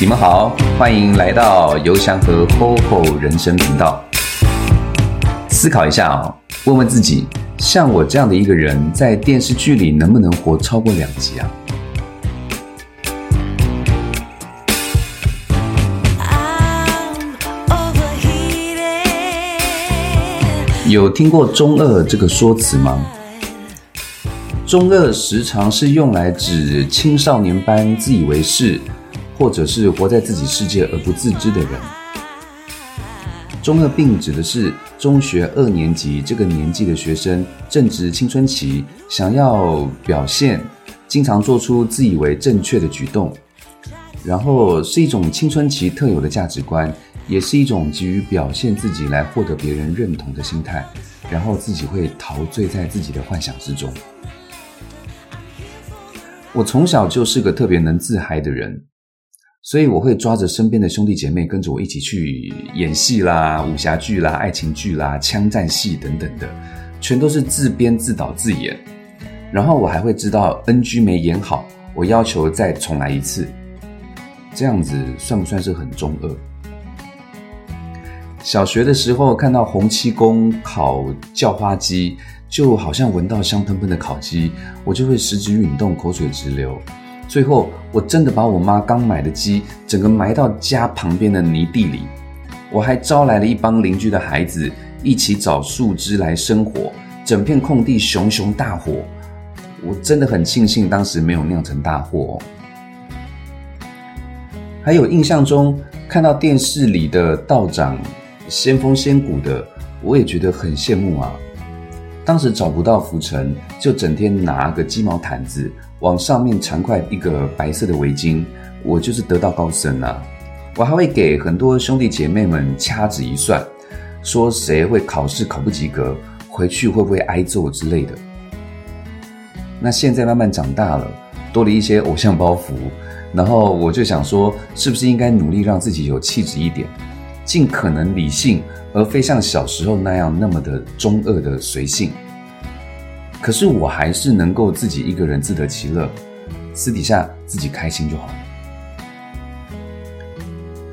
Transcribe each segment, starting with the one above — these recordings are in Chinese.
你们好，欢迎来到游祥和 HoHo 人生频道。思考一下啊、问问自己，像我这样的一个人，在电视剧里能不能活超过两集啊？有听过“中二”这个说辞吗？中二时常是用来指青少年般自以为是，或者是活在自己世界而不自知的人。中二病指的是中学二年级这个年纪的学生正值青春期，想要表现，经常做出自以为正确的举动，然后是一种青春期特有的价值观，也是一种急于表现自己来获得别人认同的心态，然后自己会陶醉在自己的幻想之中。我从小就是个特别能自嗨的人，所以我会抓着身边的兄弟姐妹跟着我一起去演戏啦、武侠剧啦、爱情剧啦、枪战戏等等的，全都是自编自导自演。然后我还会知道 NG 没演好，我要求再重来一次。这样子算不算是很中二？小学的时候看到洪七公烤叫花鸡，就好像闻到香喷喷的烤鸡，我就会食指运动，口水直流。最后，我真的把我妈刚买的鸡整个埋到家旁边的泥地里。我还招来了一帮邻居的孩子，一起找树枝来生火，整片空地熊熊大火。我真的很庆幸当时没有酿成大祸、哦。还有印象中看到电视里的道长仙风仙骨的，我也觉得很羡慕啊。当时找不到浮尘，就整天拿个鸡毛毯子往上面缠块一个白色的围巾，我就是得道高僧啊。我还会给很多兄弟姐妹们掐指一算，说谁会考试考不及格，回去会不会挨揍之类的。那现在慢慢长大了，多了一些偶像包袱，然后我就想说，是不是应该努力让自己有气质一点，尽可能理性，而非像小时候那样那么的中二的随性。可是我还是能够自己一个人自得其乐，私底下自己开心就好。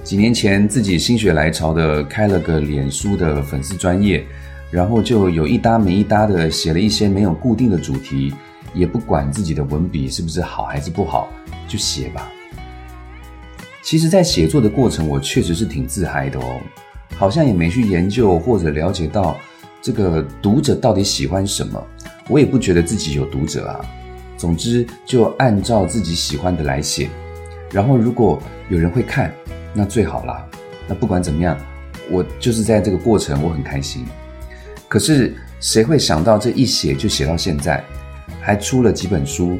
几年前自己心血来潮的开了个脸书的粉丝专业，然后就有一搭没一搭的写了一些没有固定的主题，也不管自己的文笔是不是好还是不好，就写吧。其实，在写作的过程，我确实是挺自嗨的哦，好像也没去研究或者了解到这个读者到底喜欢什么，我也不觉得自己有读者啊。总之，就按照自己喜欢的来写，然后如果有人会看，那最好啦。那不管怎么样，我就是在这个过程我很开心。可是谁会想到这一写就写到现在，还出了几本书，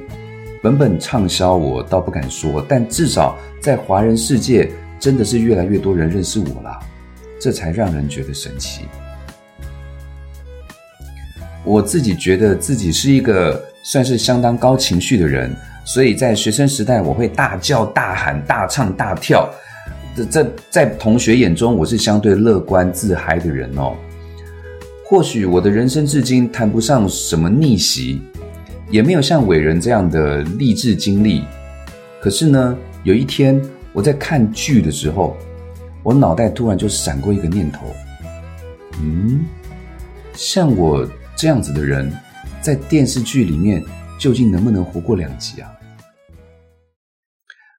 本本畅销，我倒不敢说，但至少在华人世界真的是越来越多人认识我啦，这才让人觉得神奇。我自己觉得自己是一个算是相当高情绪的人，所以在学生时代我会大叫大喊大唱大跳。这这在同学眼中，我是相对乐观自嗨的人哦。或许我的人生至今谈不上什么逆袭，也没有像伟人这样的励志经历。可是呢，有一天我在看剧的时候，我脑袋突然就闪过一个念头：嗯，像我这样子的人，在电视剧里面究竟能不能活过两集啊？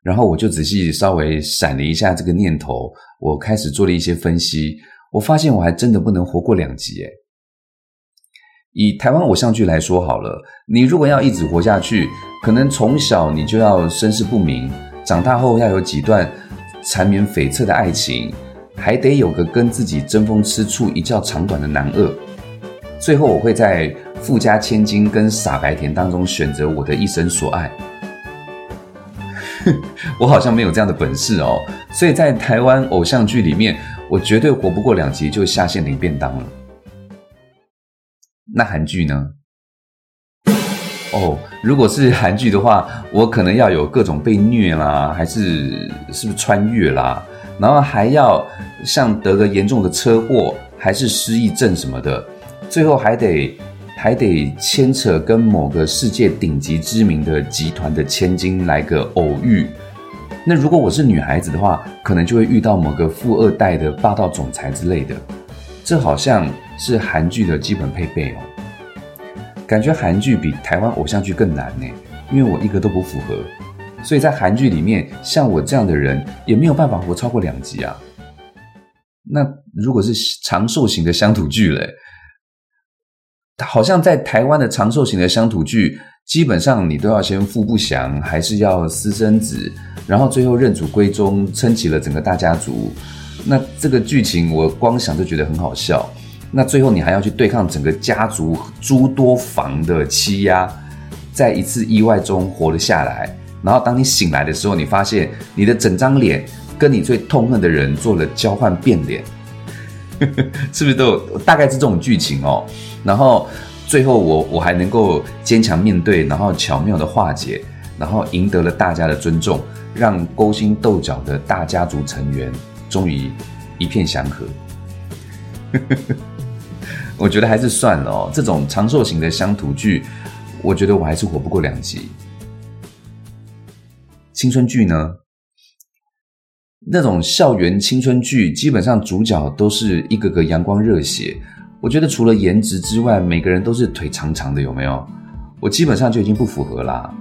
然后我就仔细稍微闪了一下这个念头，我开始做了一些分析，我发现我还真的不能活过两集诶。以台湾偶像剧来说好了，你如果要一直活下去，可能从小你就要身世不明，长大后要有几段缠绵悱恻的爱情，还得有个跟自己争风吃醋一较长短的男二。最后我会在富家千金跟傻白甜当中选择我的一生所爱。我好像没有这样的本事哦，所以在台湾偶像剧里面，我绝对活不过两集就下线领便当了。那韩剧呢？哦，如果是韩剧的话，我可能要有各种被虐啦，还是是不是穿越啦，然后还要像得个严重的车祸，还是失忆症什么的，最后还得还得牵扯跟某个世界顶级知名的集团的千金来个偶遇，那如果我是女孩子的话，可能就会遇到某个富二代的霸道总裁之类的。这好像是韩剧的基本配备哦。感觉韩剧比台湾偶像剧更难呢，因为我一个都不符合，所以在韩剧里面，像我这样的人也没有办法活超过两集啊。那如果是长寿型的乡土剧嘞，好像在台湾的长寿型的乡土剧，基本上你都要先父不详，还是要私生子，然后最后认祖归宗，撑起了整个大家族。那这个剧情我光想就觉得很好笑。那最后你还要去对抗整个家族诸多房的欺压，在一次意外中活了下来。然后当你醒来的时候，你发现你的整张脸跟你最痛恨的人做了交换变脸，是不是都有？大概是这种剧情哦。然后最后我我还能够坚强面对，然后巧妙的化解，然后赢得了大家的尊重，让勾心斗角的大家族成员终于一片祥和。我觉得还是算了哦，这种长寿型的乡土剧，我觉得我还是活不过两集。青春剧呢？那种校园青春剧，基本上主角都是一个个阳光热血。我觉得除了颜值之外，每个人都是腿长长的，有没有？我基本上就已经不符合啦。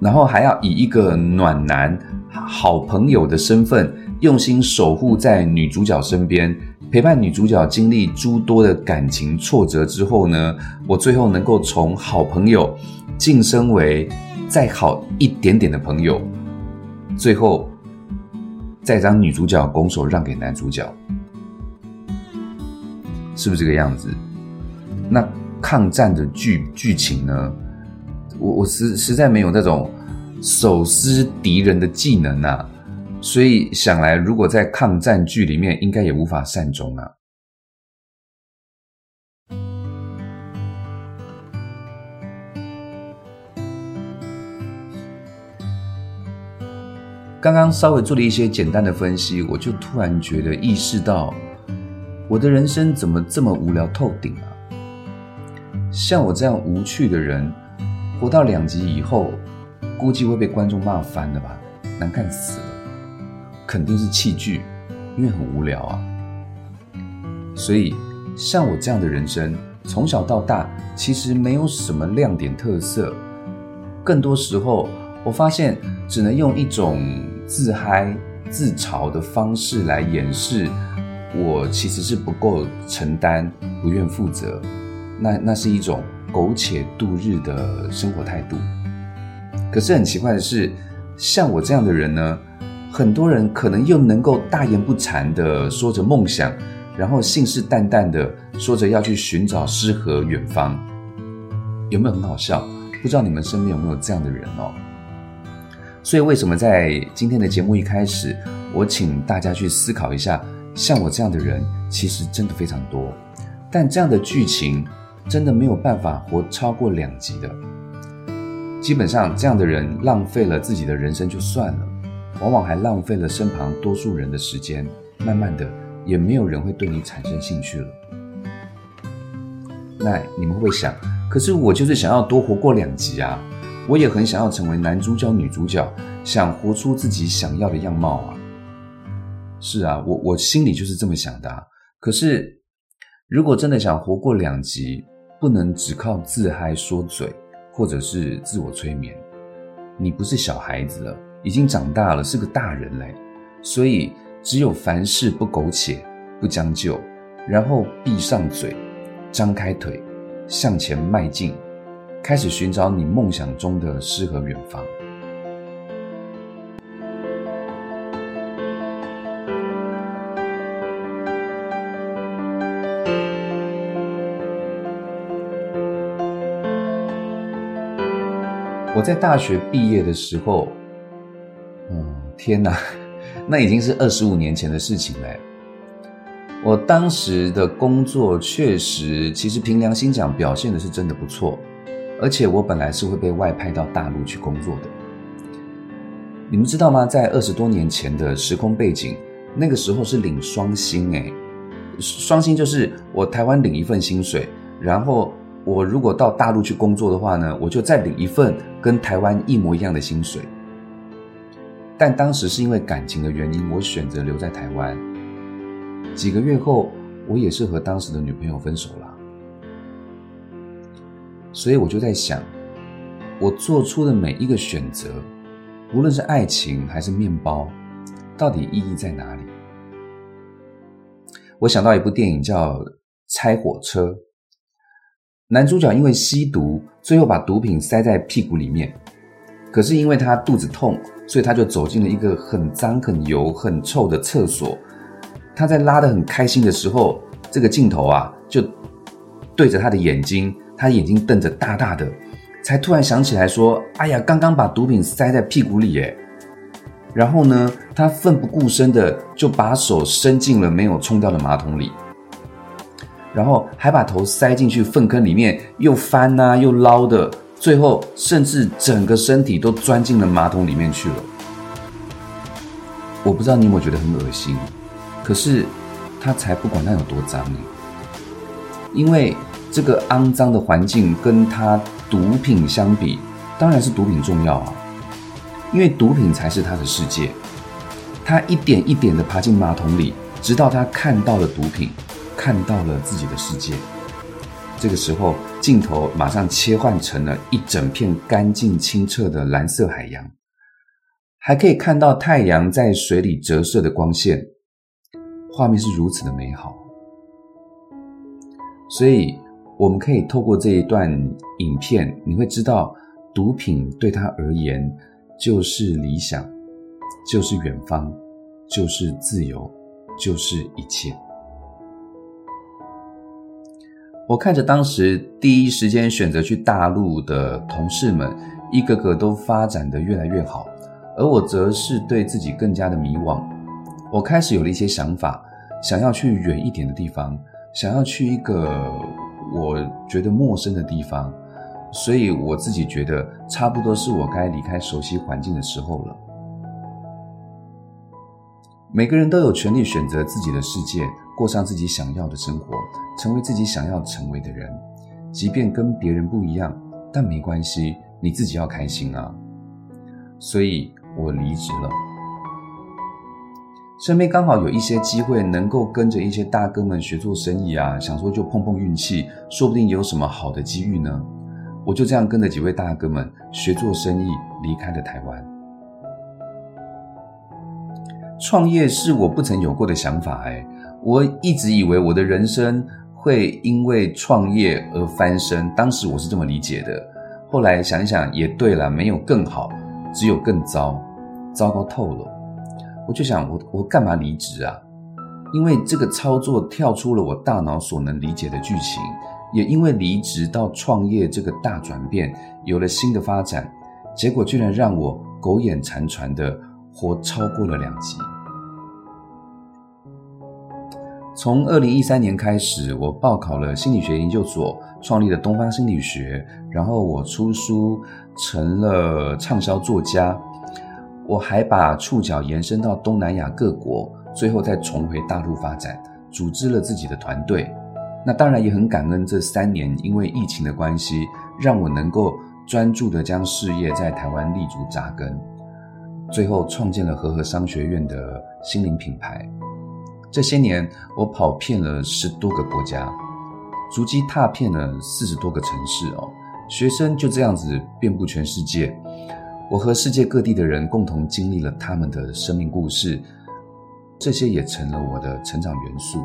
然后还要以一个暖男、好朋友的身份，用心守护在女主角身边，陪伴女主角经历诸多的感情挫折之后呢，我最后能够从好朋友晋升为再好一点点的朋友，最后再将女主角拱手让给男主角，是不是这个样子？那抗战的剧剧情呢？我我实实在没有那种手撕敌人的技能啊，所以想来，如果在抗战剧里面，应该也无法善终啊。刚刚稍微做了一些简单的分析，我就突然觉得意识到，我的人生怎么这么无聊透顶啊？像我这样无趣的人。活到两集以后，估计会被观众骂翻了吧？难看死了，肯定是弃剧，因为很无聊啊。所以，像我这样的人生，从小到大其实没有什么亮点特色，更多时候我发现只能用一种自嗨自嘲的方式来掩饰我其实是不够承担、不愿负责。那那是一种。苟且度日的生活态度。可是很奇怪的是，像我这样的人呢，很多人可能又能够大言不惭的说着梦想，然后信誓旦旦的说着要去寻找诗和远方，有没有很好笑？不知道你们身边有没有这样的人哦？所以为什么在今天的节目一开始，我请大家去思考一下，像我这样的人其实真的非常多，但这样的剧情。真的没有办法活超过两集的，基本上这样的人浪费了自己的人生就算了，往往还浪费了身旁多数人的时间，慢慢的也没有人会对你产生兴趣了。那你们会想，可是我就是想要多活过两集啊，我也很想要成为男主角、女主角，想活出自己想要的样貌啊。是啊，我我心里就是这么想的。可是如果真的想活过两集，不能只靠自嗨说嘴，或者是自我催眠。你不是小孩子了，已经长大了，是个大人嘞。所以，只有凡事不苟且，不将就，然后闭上嘴，张开腿，向前迈进，开始寻找你梦想中的诗和远方。我在大学毕业的时候，嗯，天哪，那已经是二十五年前的事情嘞。我当时的工作确实，其实凭良心讲，表现的是真的不错，而且我本来是会被外派到大陆去工作的。你们知道吗？在二十多年前的时空背景，那个时候是领双薪诶，双薪就是我台湾领一份薪水，然后。我如果到大陆去工作的话呢，我就再领一份跟台湾一模一样的薪水。但当时是因为感情的原因，我选择留在台湾。几个月后，我也是和当时的女朋友分手了。所以我就在想，我做出的每一个选择，无论是爱情还是面包，到底意义在哪里？我想到一部电影叫《拆火车》，男主角因为吸毒，最后把毒品塞在屁股里面，可是因为他肚子痛，所以他就走进了一个很脏、很油、很臭的厕所。他在拉得很开心的时候，这个镜头啊，就对着他的眼睛，他眼睛瞪着大大的，才突然想起来说：“哎呀，刚刚把毒品塞在屁股里耶。”然后呢，他奋不顾身的就把手伸进了没有冲掉的马桶里，然后还把头塞进去粪坑里面，又翻呐、又捞的，最后甚至整个身体都钻进了马桶里面去了。我不知道你有没有觉得很恶心，可是他才不管那有多脏呢，因为这个肮脏的环境跟他毒品相比，当然是毒品重要啊。因为毒品才是他的世界，他一点一点的爬进马桶里，直到他看到了毒品，看到了自己的世界。这个时候，镜头马上切换成了一整片干净清澈的蓝色海洋，还可以看到太阳在水里折射的光线，画面是如此的美好。所以，我们可以透过这一段影片，你会知道，毒品对他而言。就是理想，就是远方，就是自由，就是一切。我看着当时第一时间选择去大陆的同事们，一个个都发展的越来越好，而我则是对自己更加的迷惘。我开始有了一些想法，想要去远一点的地方，想要去一个我觉得陌生的地方。所以我自己觉得，差不多是我该离开熟悉环境的时候了。每个人都有权利选择自己的世界，过上自己想要的生活，成为自己想要成为的人。即便跟别人不一样，但没关系，你自己要开心啊。所以我离职了。身边刚好有一些机会，能够跟着一些大哥们学做生意啊，想说就碰碰运气，说不定有什么好的机遇呢。我就这样跟着几位大哥们学做生意，离开了台湾。创业是我不曾有过的想法，哎，我一直以为我的人生会因为创业而翻身，当时我是这么理解的。后来想一想，也对了，没有更好，只有更糟，糟糕透了。我就想，我我干嘛离职啊？因为这个操作跳出了我大脑所能理解的剧情。也因为离职到创业这个大转变，有了新的发展，结果居然让我苟延残喘的活超过了两集。从二零一三年开始，我报考了心理学研究所，创立了东方心理学，然后我出书成了畅销作家，我还把触角延伸到东南亚各国，最后再重回大陆发展，组织了自己的团队。那当然也很感恩这三年，因为疫情的关系，让我能够专注的将事业在台湾立足扎根，最后创建了和和商学院的心灵品牌。这些年，我跑遍了十多个国家，足迹踏遍了四十多个城市哦，学生就这样子遍布全世界。我和世界各地的人共同经历了他们的生命故事，这些也成了我的成长元素。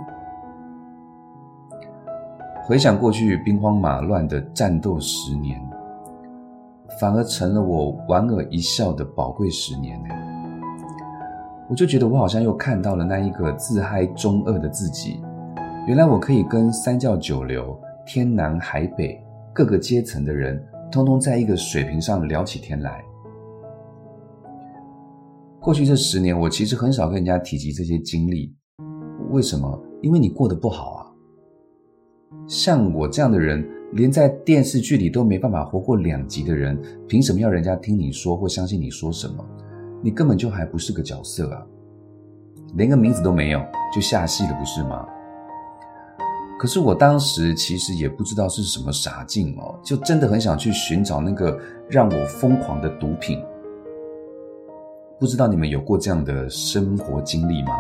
回想过去兵荒马乱的战斗十年，反而成了我莞尔一笑的宝贵十年呢。我就觉得我好像又看到了那一个自嗨中二的自己。原来我可以跟三教九流、天南海北各个阶层的人，通通在一个水平上聊起天来。过去这十年，我其实很少跟人家提及这些经历。为什么？因为你过得不好啊。像我这样的人，连在电视剧里都没办法活过两集的人，凭什么要人家听你说或相信你说什么？你根本就还不是个角色啊，连个名字都没有就下戏了，不是吗？可是我当时其实也不知道是什么傻劲哦，就真的很想去寻找那个让我疯狂的毒品。不知道你们有过这样的生活经历吗？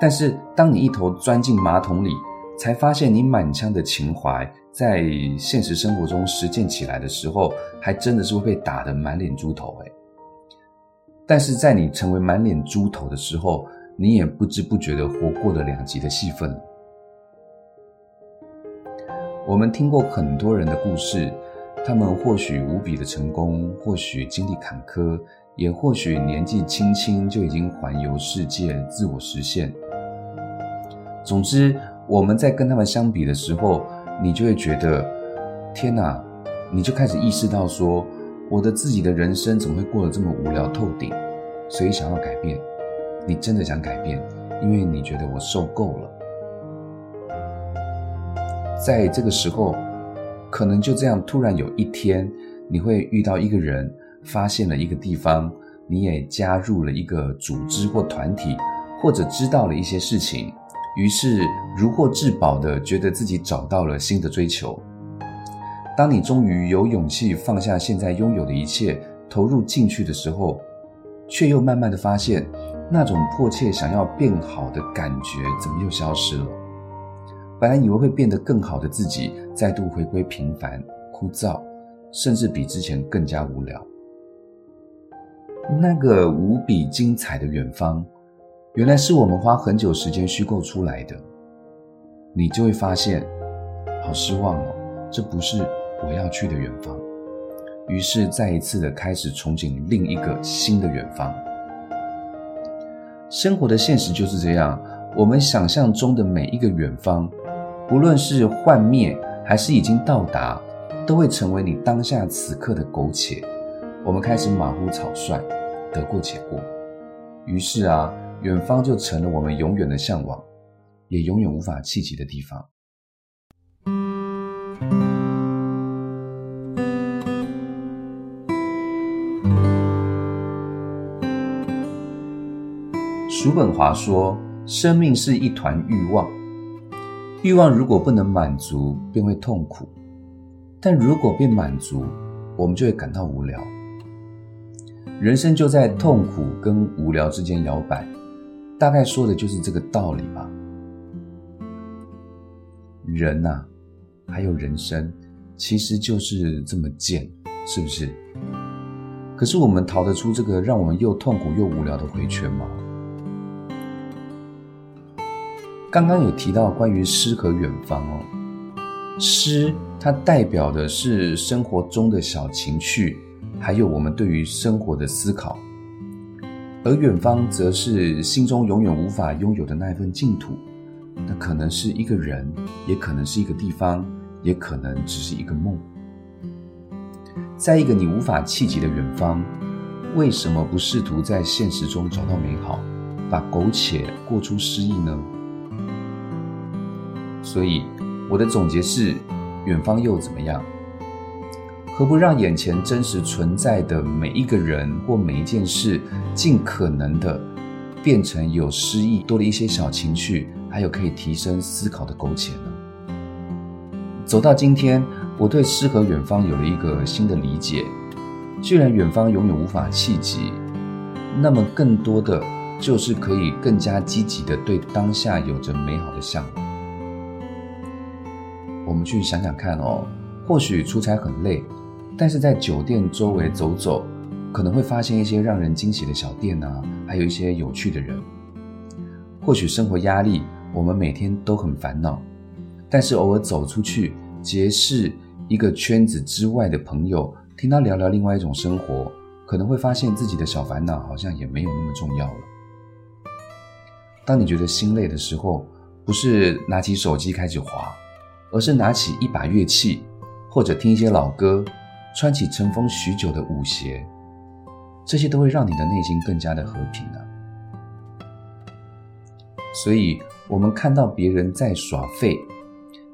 但是当你一头钻进马桶里，才发现你满腔的情怀，在现实生活中实践起来的时候，还真的是会被打得满脸猪头诶。但是在你成为满脸猪头的时候，你也不知不觉的活过了两集的戏份。我们听过很多人的故事，他们或许无比的成功，或许经历坎坷，也或许年纪轻轻就已经环游世界，自我实现。总之，我们在跟他们相比的时候，你就会觉得，天哪！你就开始意识到说，我的自己的人生怎么会过得这么无聊透顶？所以想要改变，你真的想改变，因为你觉得我受够了。在这个时候，可能就这样，突然有一天，你会遇到一个人，发现了一个地方，你也加入了一个组织或团体，或者知道了一些事情，于是如获至宝的觉得自己找到了新的追求。当你终于有勇气放下现在拥有的一切，投入进去的时候，却又慢慢的发现，那种迫切想要变好的感觉怎么又消失了？本来以为会变得更好的自己，再度回归平凡、枯燥，甚至比之前更加无聊。那个无比精彩的远方，原来是我们花很久时间虚构出来的。你就会发现，好失望哦，这不是我要去的远方。于是再一次的开始憧憬另一个新的远方。生活的现实就是这样，我们想象中的每一个远方。不论是幻灭还是已经到达，都会成为你当下此刻的苟且。我们开始马虎草率，得过且过。于是啊，远方就成了我们永远的向往，也永远无法企及的地方。叔本华说：“生命是一团欲望。”欲望如果不能满足，便会痛苦；但如果被满足，我们就会感到无聊。人生就在痛苦跟无聊之间摇摆，大概说的就是这个道理吧。人呐，还有人生，其实就是这么贱，是不是？可是我们逃得出这个让我们又痛苦又无聊的回圈吗？刚刚有提到关于诗和远方哦，诗它代表的是生活中的小情趣，还有我们对于生活的思考，而远方则是心中永远无法拥有的那一份净土。那可能是一个人，也可能是一个地方，也可能只是一个梦。在一个你无法企及的远方，为什么不试图在现实中找到美好，把苟且过出诗意呢？所以，我的总结是：远方又怎么样？何不让眼前真实存在的每一个人或每一件事，尽可能的变成有诗意、多了一些小情趣，还有可以提升思考的苟且呢？走到今天，我对诗和远方有了一个新的理解。既然远方永远无法企及，那么更多的就是可以更加积极的对当下有着美好的向往。我们去想想看哦，或许出差很累，但是在酒店周围走走，可能会发现一些让人惊喜的小店啊，还有一些有趣的人。或许生活压力，我们每天都很烦恼，但是偶尔走出去，结识一个圈子之外的朋友，听他聊聊另外一种生活，可能会发现自己的小烦恼好像也没有那么重要了。当你觉得心累的时候，不是拿起手机开始滑。而是拿起一把乐器，或者听一些老歌，穿起尘封许久的舞鞋，这些都会让你的内心更加的和平啊。所以，我们看到别人在耍废，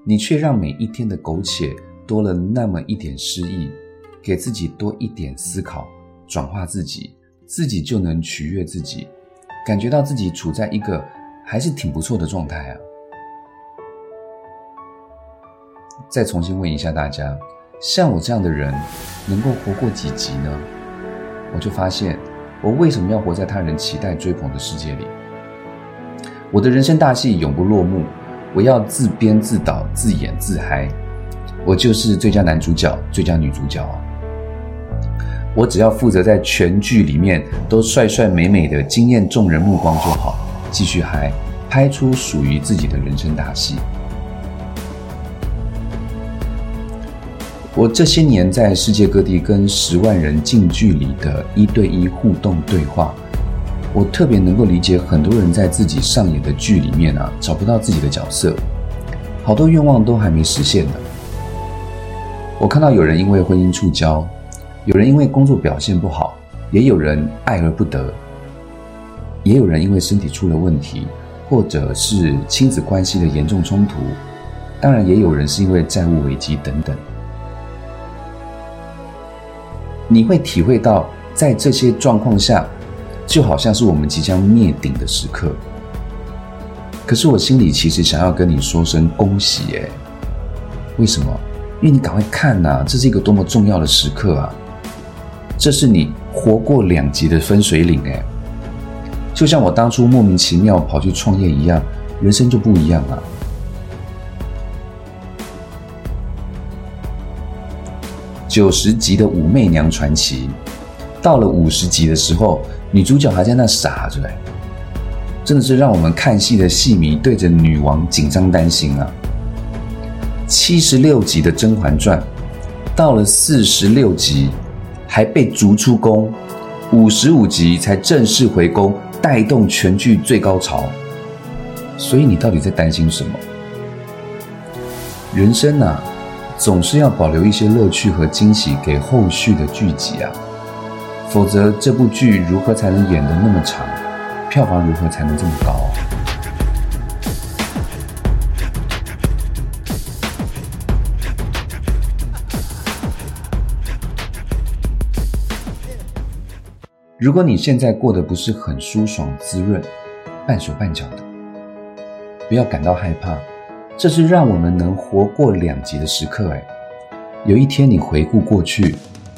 你却让每一天的苟且多了那么一点诗意，给自己多一点思考，转化自己，自己就能取悦自己，感觉到自己处在一个还是挺不错的状态啊。再重新问一下大家，像我这样的人，能够活过几集呢？我就发现，我为什么要活在他人期待追捧的世界里？我的人生大戏永不落幕，我要自编自导自演自嗨，我就是最佳男主角、最佳女主角啊！我只要负责在全剧里面都帅帅美美的惊艳众人目光就好，继续嗨，拍出属于自己的人生大戏。我这些年在世界各地跟十万人近距离的一对一互动对话，我特别能够理解很多人在自己上演的剧里面啊，找不到自己的角色，好多愿望都还没实现呢。我看到有人因为婚姻触礁，有人因为工作表现不好，也有人爱而不得，也有人因为身体出了问题，或者是亲子关系的严重冲突，当然也有人是因为债务危机等等。你会体会到，在这些状况下，就好像是我们即将灭顶的时刻。可是我心里其实想要跟你说声恭喜，诶，为什么？因为你赶快看呐、这是一个多么重要的时刻啊！这是你活过两级的分水岭，诶，就像我当初莫名其妙跑去创业一样，人生就不一样了。九十集的武媚娘传奇，到了五十集的时候，女主角还在那傻着，嘞，真的是让我们看戏的戏迷对着女王紧张担心啊。七十六集的《甄嬛传》，到了四十六集还被逐出宫，五十五集才正式回宫，带动全剧最高潮。所以你到底在担心什么？人生啊！总是要保留一些乐趣和惊喜给后续的剧集啊，否则这部剧如何才能演得那么长，票房如何才能这么高？如果你现在过得不是很舒爽滋润，半手半脚的，不要感到害怕。这是让我们能活过两极的时刻。哎，有一天你回顾过去，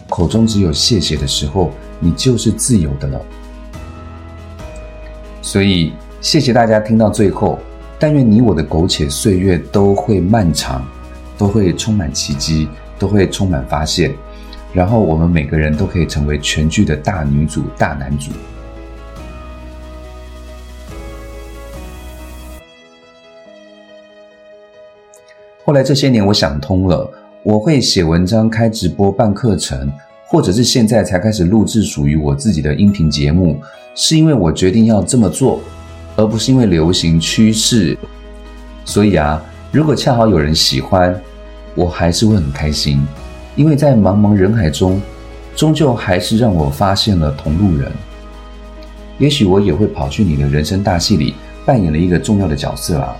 口中只有谢谢的时候，你就是自由的了。所以，谢谢大家听到最后。但愿你我的苟且岁月都会漫长，都会充满奇迹，都会充满发现。然后，我们每个人都可以成为全剧的大女主、大男主。后来这些年，我想通了，我会写文章、开直播、办课程，或者是现在才开始录制属于我自己的音频节目，是因为我决定要这么做，而不是因为流行趋势。所以啊，如果恰好有人喜欢，我还是会很开心，因为在茫茫人海中，终究还是让我发现了同路人。也许我也会跑去你的人生大戏里扮演了一个重要的角色啊。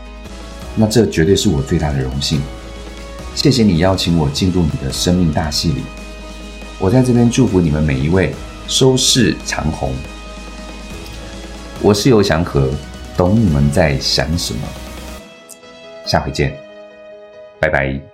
那这绝对是我最大的荣幸，谢谢你邀请我进入你的生命大戏里。我在这边祝福你们每一位收视长虹。我是游祥和，懂你们在想什么。下回见，拜拜。